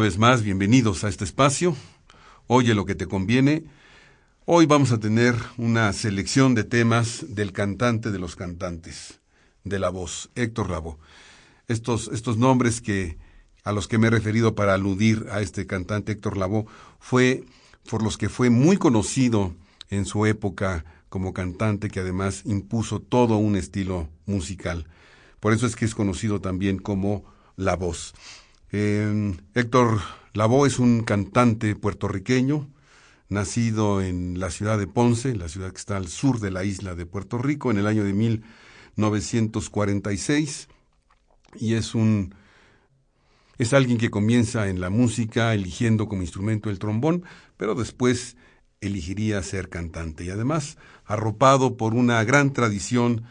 Vez más, bienvenidos a este espacio. Oye lo que te conviene. Hoy vamos a tener una selección de temas del cantante de los cantantes, de la voz, Héctor Lavoe. Estos, estos nombres que, a los que me he referido para aludir a este cantante Héctor Lavoe fue por los que fue muy conocido en su época como cantante que además impuso todo un estilo musical. Por eso es que es conocido también como La Voz. Héctor Lavoe es un cantante puertorriqueño, nacido en la ciudad de Ponce, la ciudad que está al sur de la isla de Puerto Rico, en el año de 1946, y es un es alguien que comienza en la música eligiendo como instrumento el trombón, pero después elegiría ser cantante. Y además arropado por una gran tradición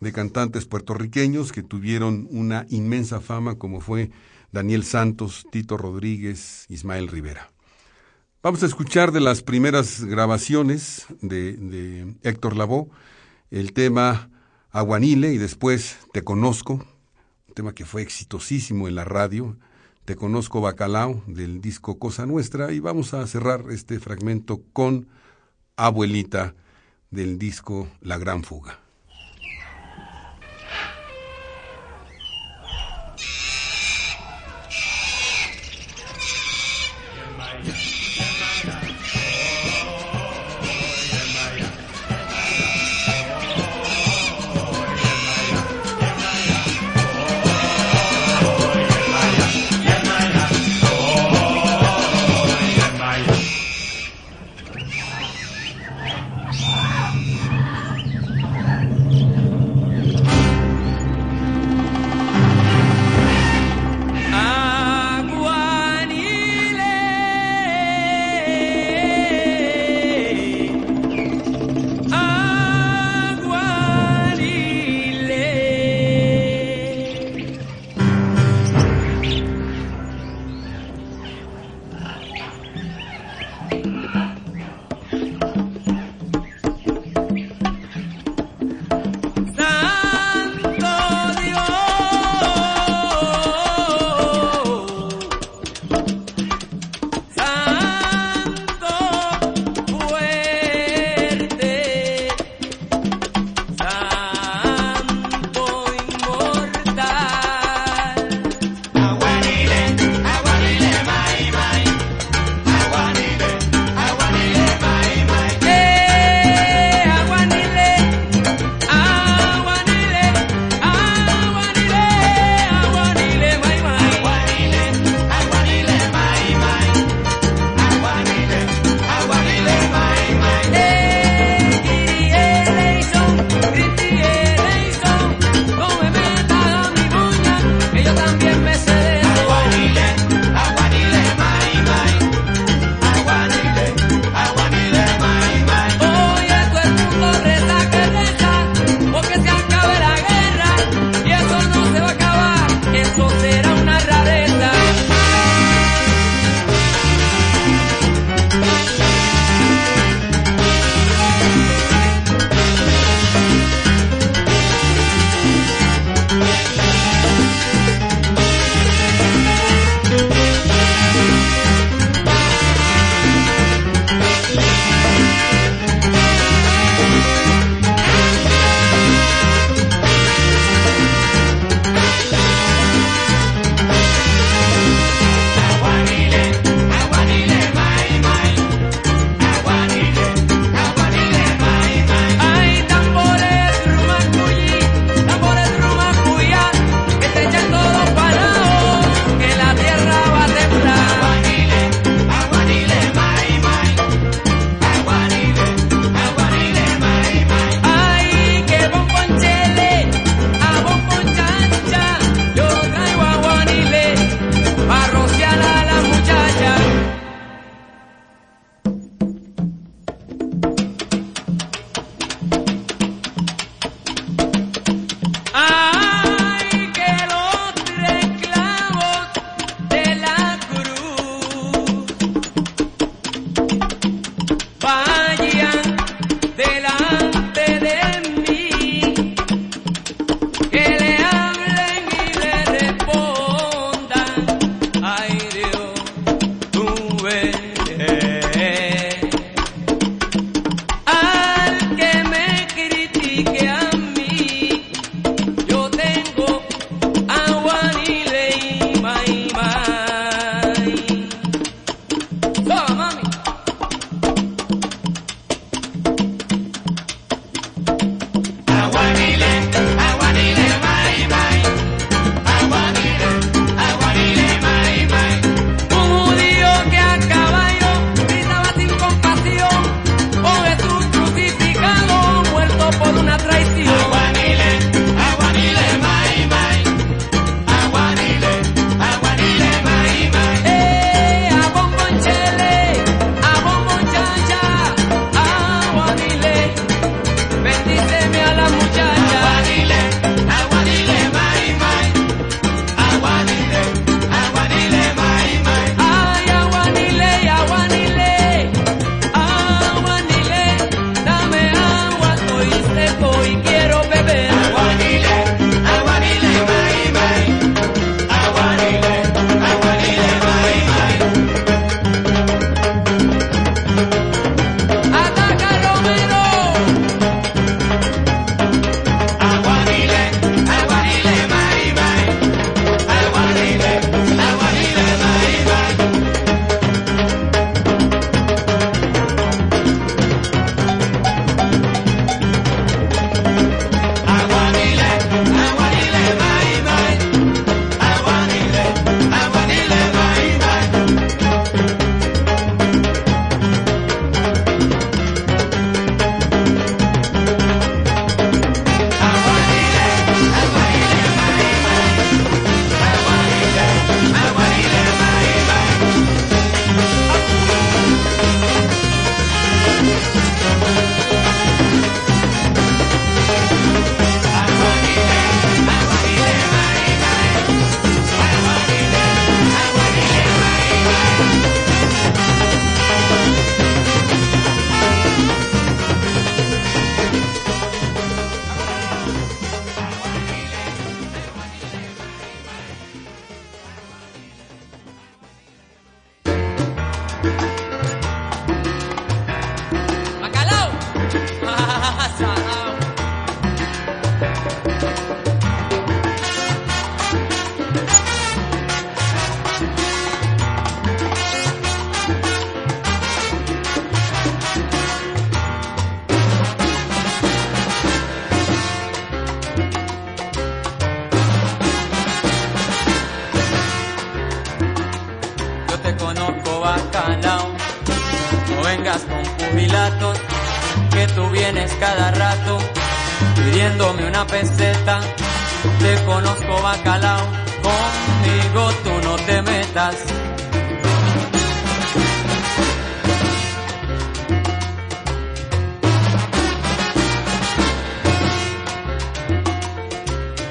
de cantantes puertorriqueños que tuvieron una inmensa fama como fue Daniel Santos, Tito Rodríguez, Ismael Rivera. Vamos a escuchar de las primeras grabaciones de, Héctor Lavoe el tema Aguanile y después Te Conozco, un tema que fue exitosísimo en la radio, Te Conozco Bacalao del disco Cosa Nuestra y vamos a cerrar este fragmento con Abuelita del disco La Gran Fuga.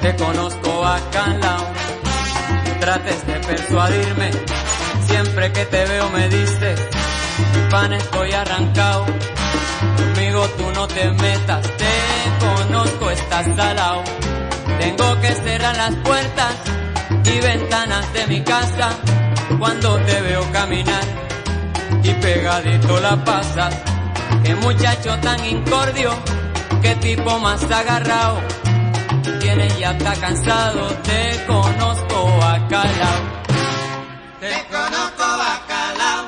Te conozco a Canlao. Trates de persuadirme. Siempre que te veo me diste. Mi pan estoy arrancado. Conmigo tú no te metas. Te conozco, estás salao. Tengo que cerrar las puertas y ventanas de mi casa cuando te veo caminar y pegadito la pasas. Qué muchacho tan incordio, qué tipo más agarrado tiene ya está cansado, te conozco bacalao. Te conozco bacalao,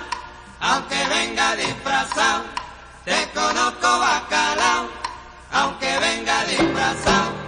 aunque venga disfrazado. Te conozco bacalao, aunque venga disfrazado.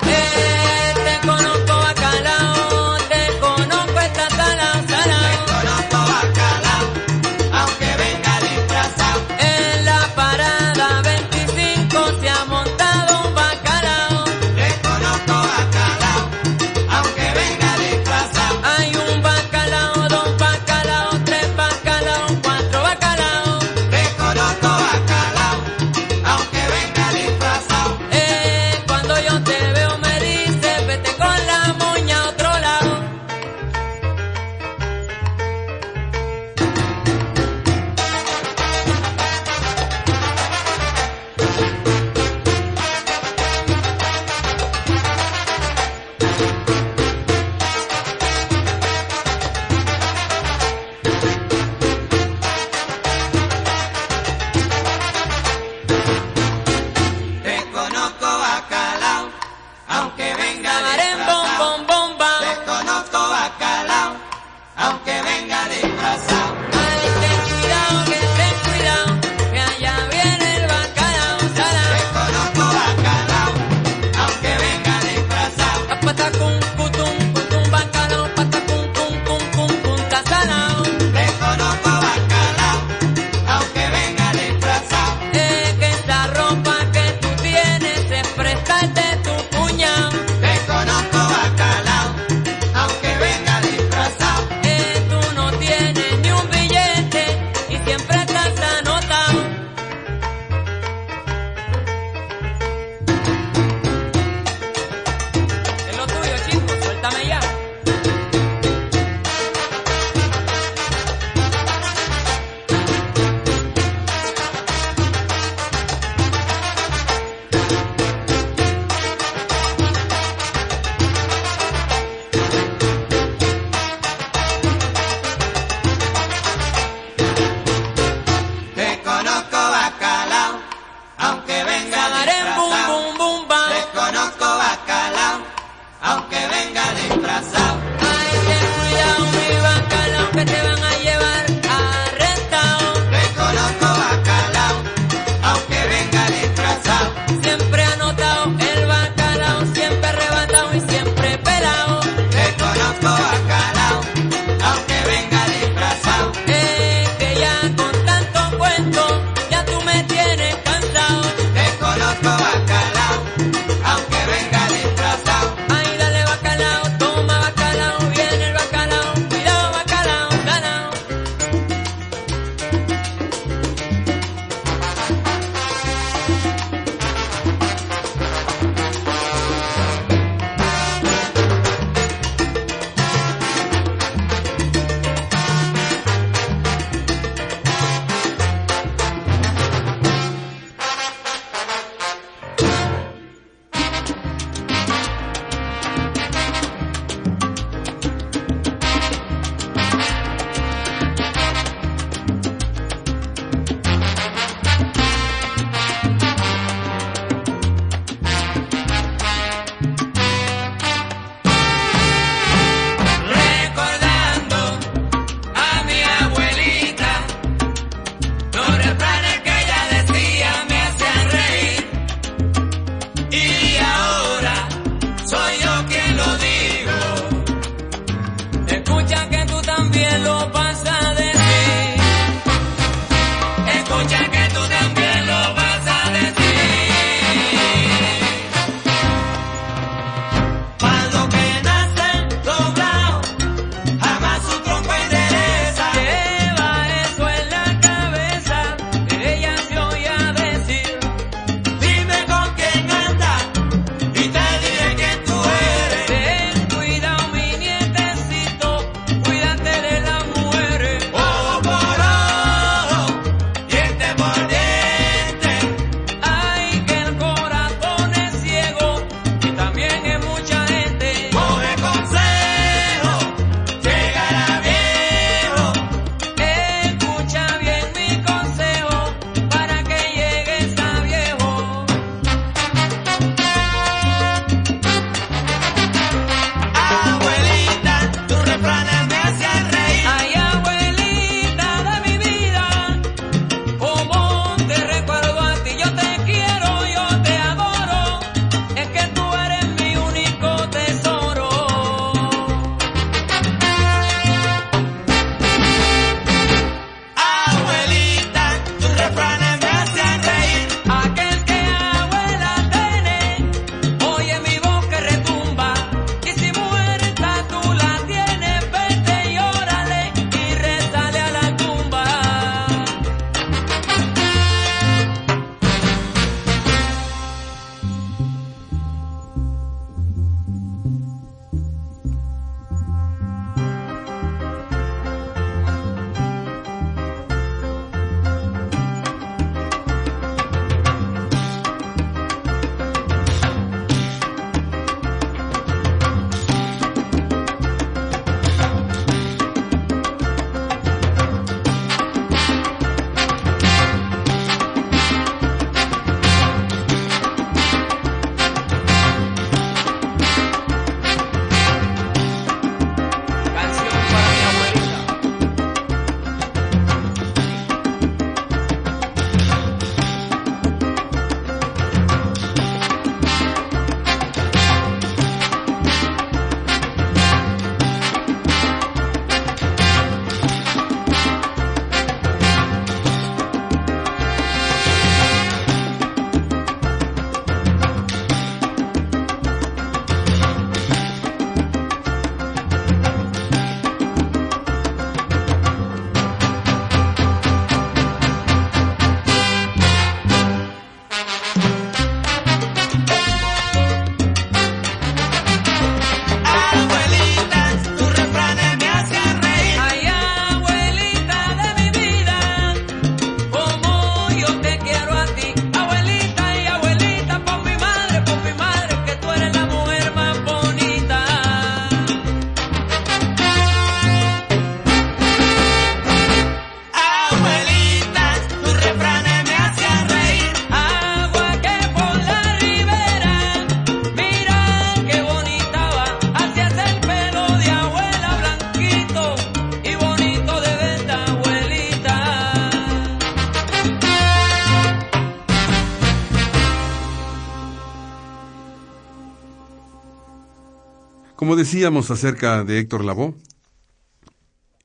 Decíamos acerca de Héctor Lavoe,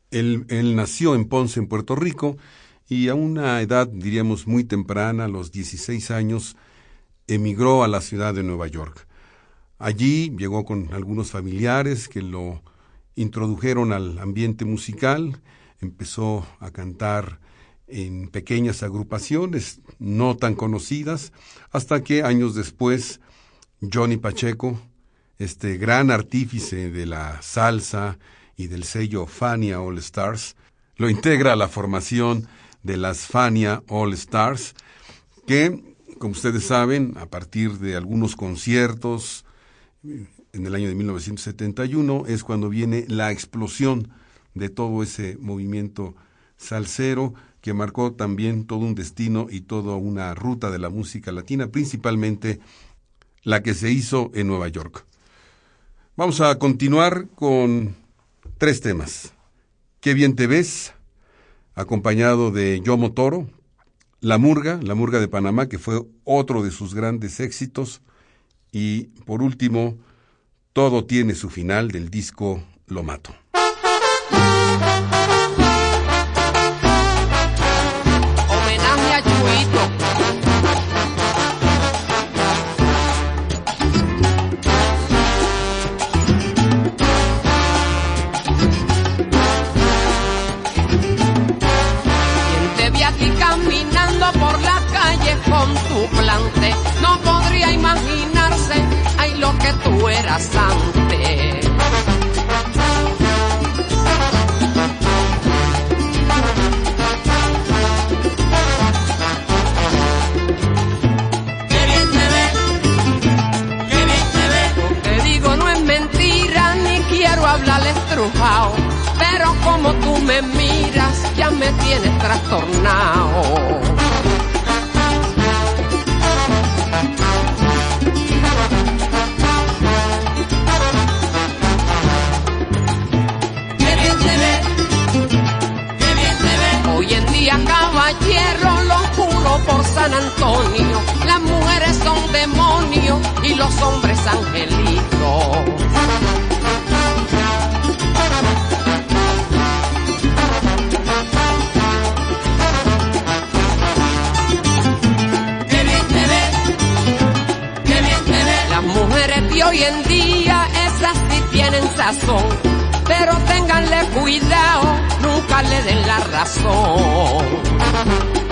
él, él, nació en Ponce, en Puerto Rico, y a una edad, diríamos, muy temprana, a los 16 años, emigró a la ciudad de Nueva York. Allí llegó con algunos familiares que lo introdujeron al ambiente musical, empezó a cantar en pequeñas agrupaciones no tan conocidas, hasta que años después Johnny Pacheco, este gran artífice de la salsa y del sello Fania All Stars, lo integra a la formación de las Fania All Stars, que, como ustedes saben, a partir de algunos conciertos en el año de 1971 es cuando viene la explosión de todo ese movimiento salsero que marcó también todo un destino y toda una ruta de la música latina, principalmente la que se hizo en Nueva York. Vamos a continuar con tres temas. Qué bien te ves, acompañado de Yomo Toro, La Murga, La Murga de Panamá, que fue otro de sus grandes éxitos, y por último, Todo tiene su final del disco Lo Mato. Quiero hablar estrujado, pero como tú me miras ya me tienes trastornado. San Antonio, las mujeres son demonios y los hombres angelitos. Las mujeres de hoy en día, esas sí tienen sazón, pero ténganle cuidado, nunca le den la razón.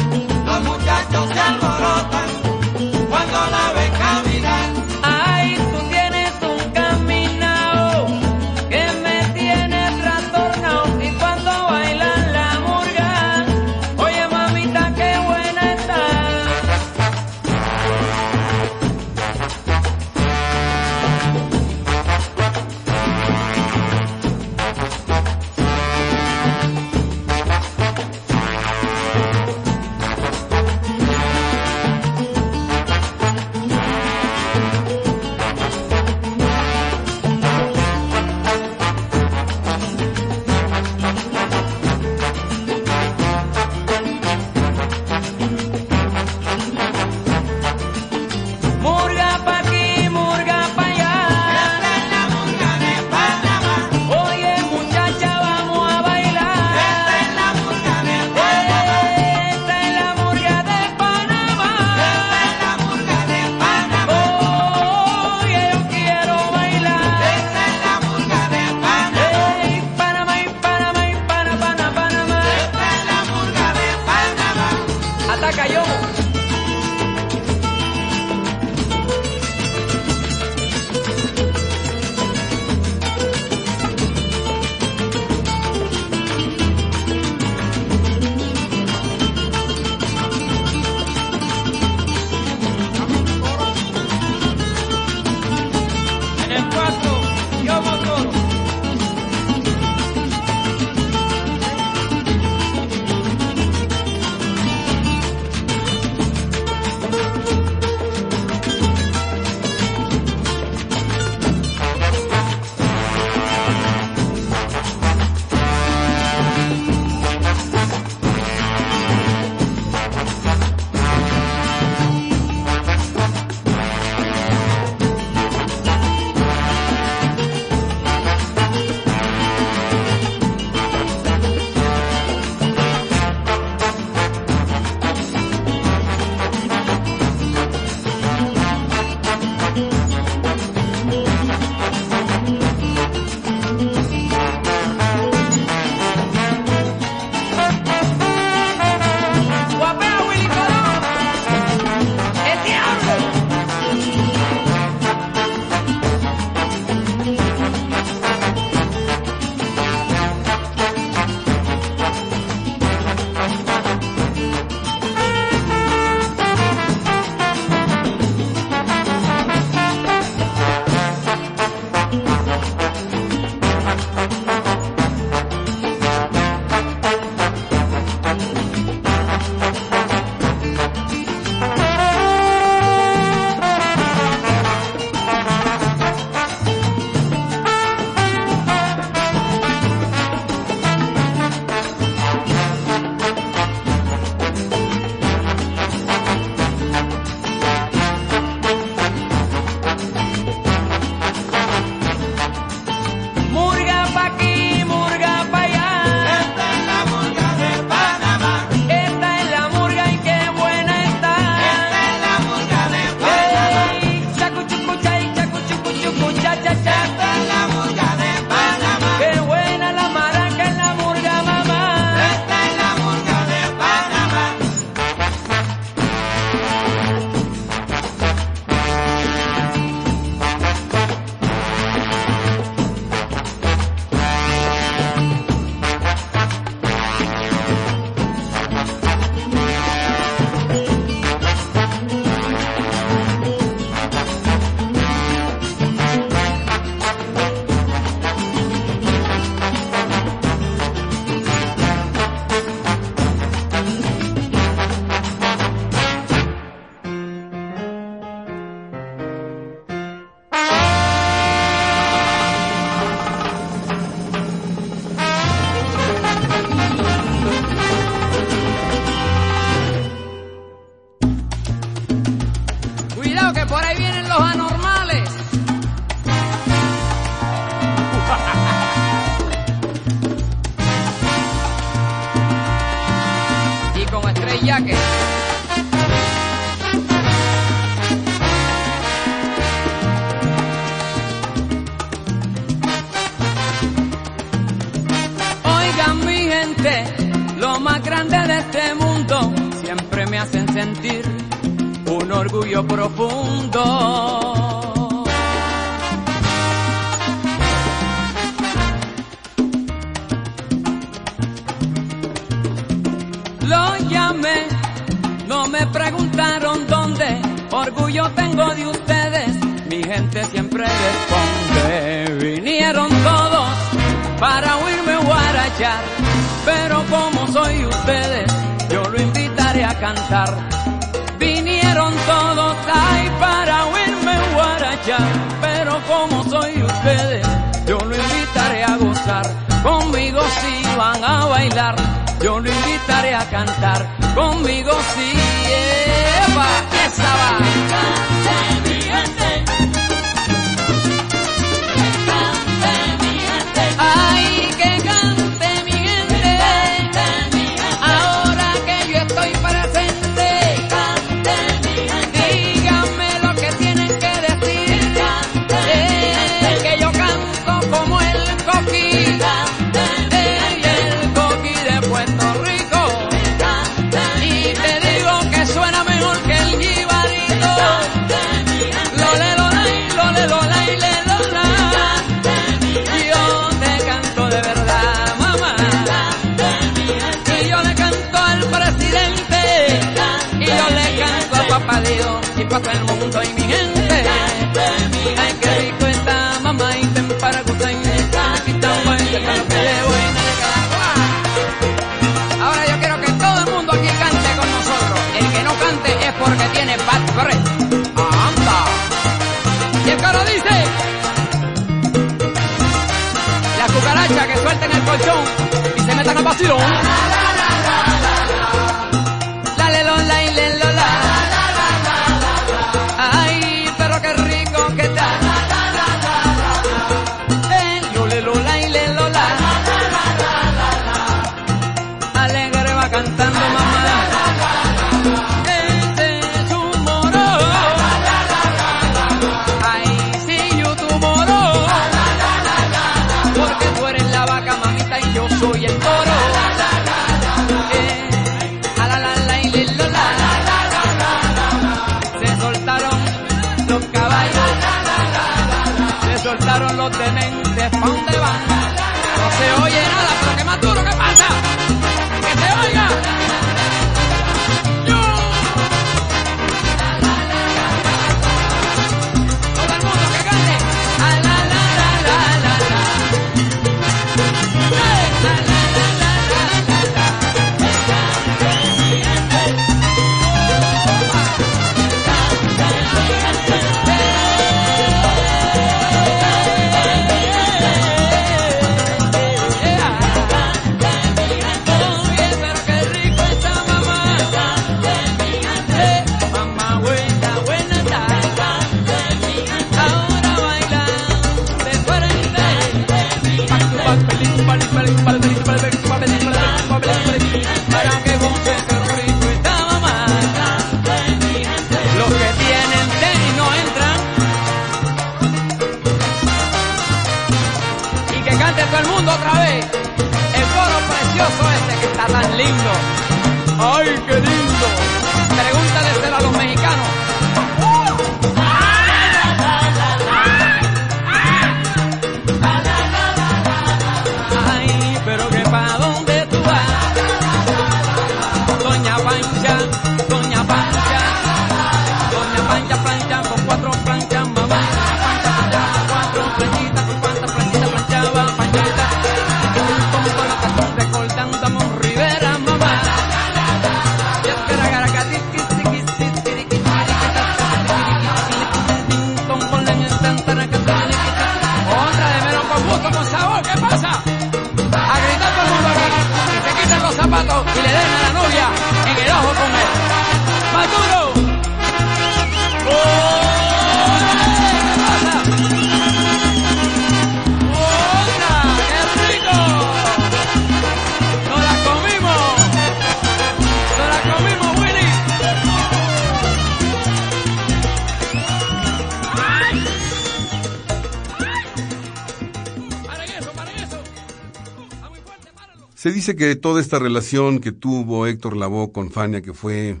Se dice que toda esta relación que tuvo Héctor Lavoe con Fania, que fue,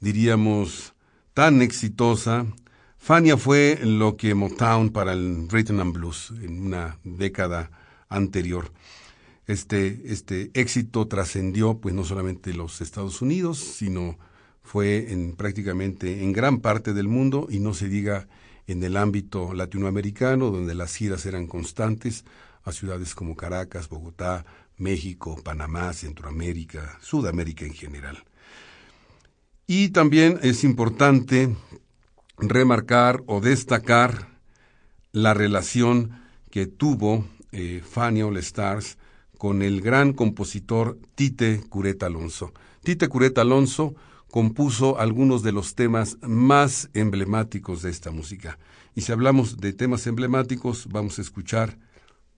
diríamos, tan exitosa, Fania fue lo que Motown para el Rhythm and Blues en una década anterior. Este, este éxito trascendió pues no solamente los Estados Unidos, sino fue en prácticamente en gran parte del mundo y no se diga en el ámbito latinoamericano, donde las giras eran constantes a ciudades como Caracas, Bogotá, México, Panamá, Centroamérica, Sudamérica en general. Y también es importante remarcar o destacar la relación que tuvo eh, Fanny All Stars con el gran compositor Tite Cureta Alonso. Tite Cureta Alonso compuso algunos de los temas más emblemáticos de esta música. Y si hablamos de temas emblemáticos, vamos a escuchar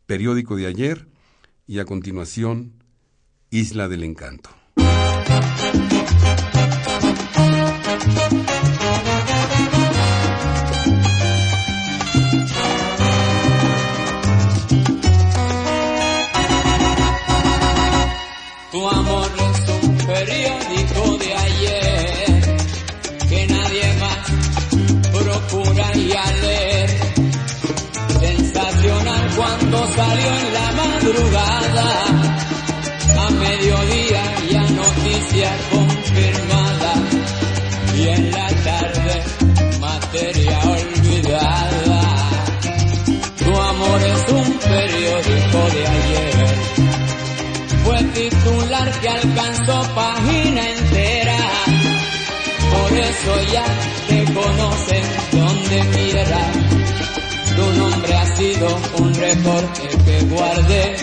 Periódico de ayer y a continuación Isla del Encanto. Conocen donde quiera. Tu nombre ha sido un reporte que guardé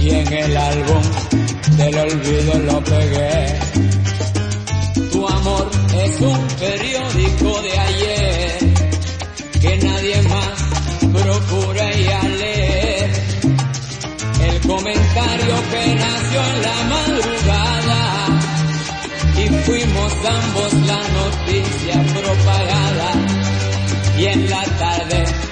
y en el álbum del olvido lo pegué. Tu amor es un periódico de ayer que nadie más procura ya leer el comentario que nació en la y fuimos ambos la noticia propagada y en la tarde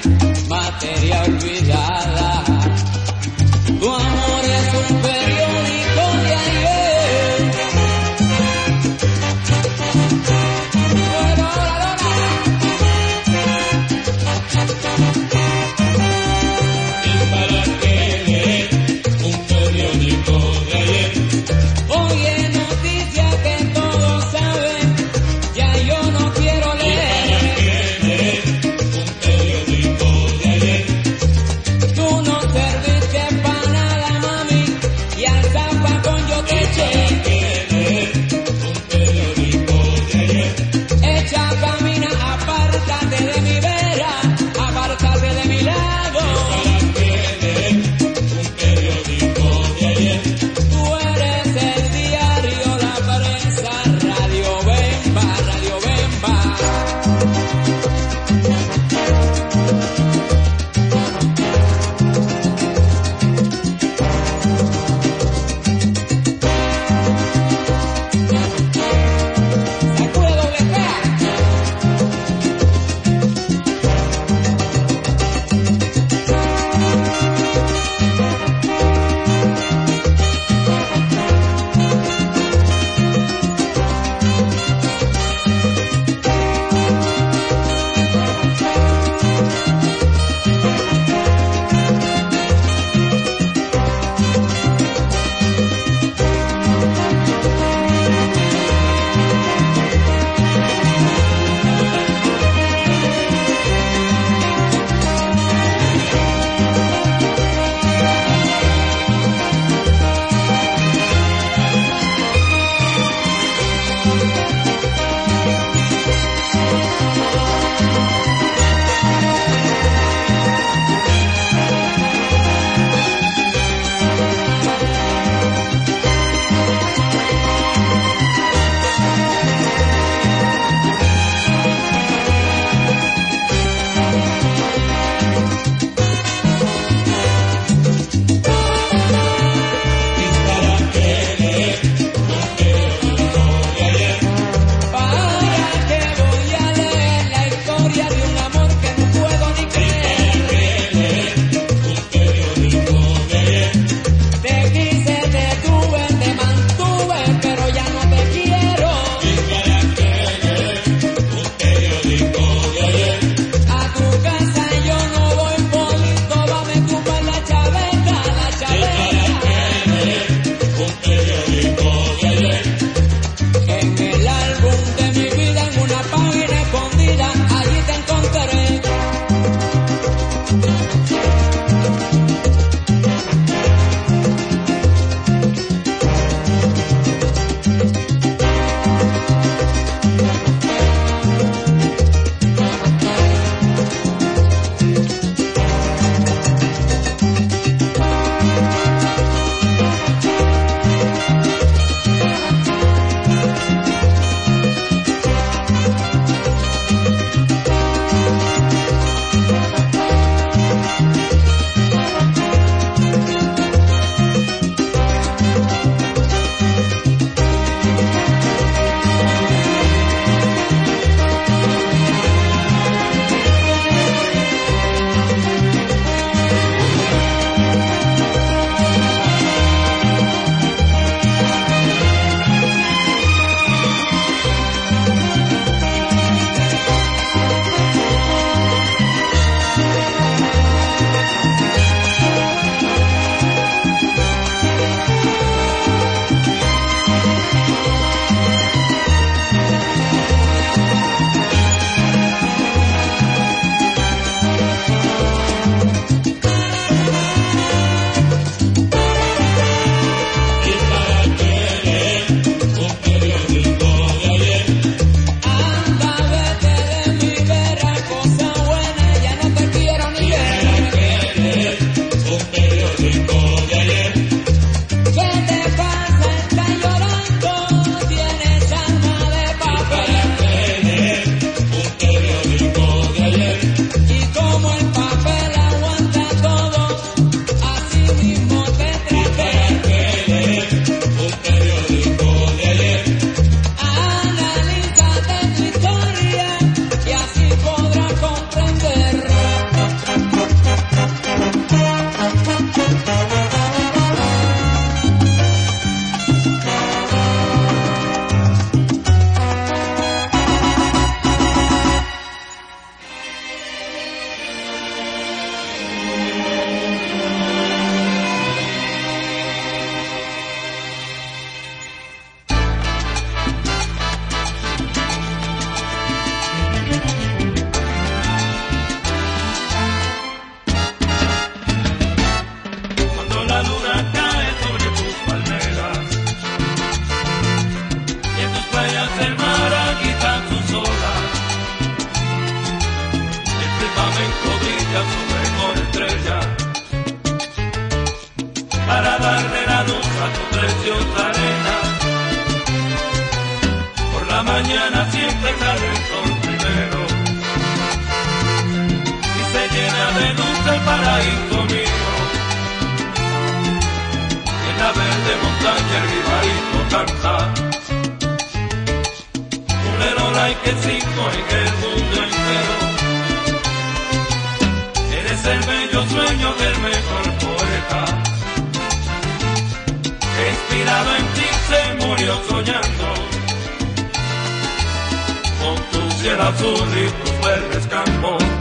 Cielo azul y tus verdes campos.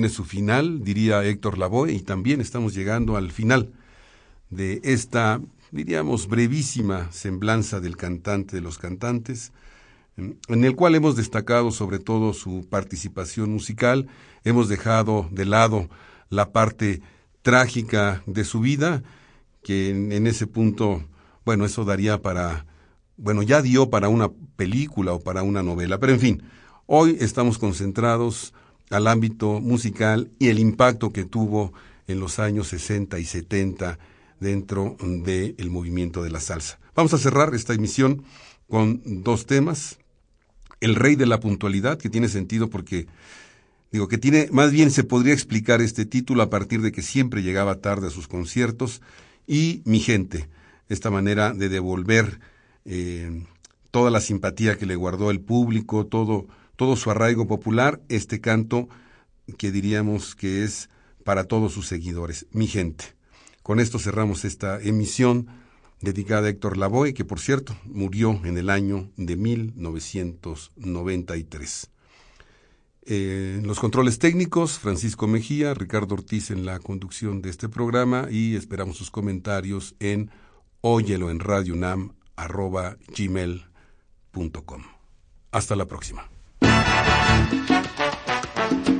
Tiene su final, diría Héctor Lavoe, y también estamos llegando al final de esta, diríamos, brevísima semblanza del cantante de los cantantes, en el cual hemos destacado sobre todo su participación musical, hemos dejado de lado la parte trágica de su vida, que en, en ese punto, bueno, eso daría para, bueno, ya dio para una película o para una novela, pero en fin, hoy estamos concentrados al ámbito musical y el impacto que tuvo en los años 60 y 70 dentro del movimiento de la salsa. Vamos a cerrar esta emisión con dos temas. El rey de la puntualidad, que tiene sentido porque, digo, que tiene, más bien se podría explicar este título a partir de que siempre llegaba tarde a sus conciertos, y Mi gente, esta manera de devolver eh, toda la simpatía que le guardó el público, todo, todo su arraigo popular, este canto que diríamos que es para todos sus seguidores, mi gente. Con esto cerramos esta emisión dedicada a Héctor Lavoe, que por cierto murió en el año de 1993. En eh, los controles técnicos, Francisco Mejía, Ricardo Ortiz en la conducción de este programa y esperamos sus comentarios en óyelo en Hasta la próxima. えっ?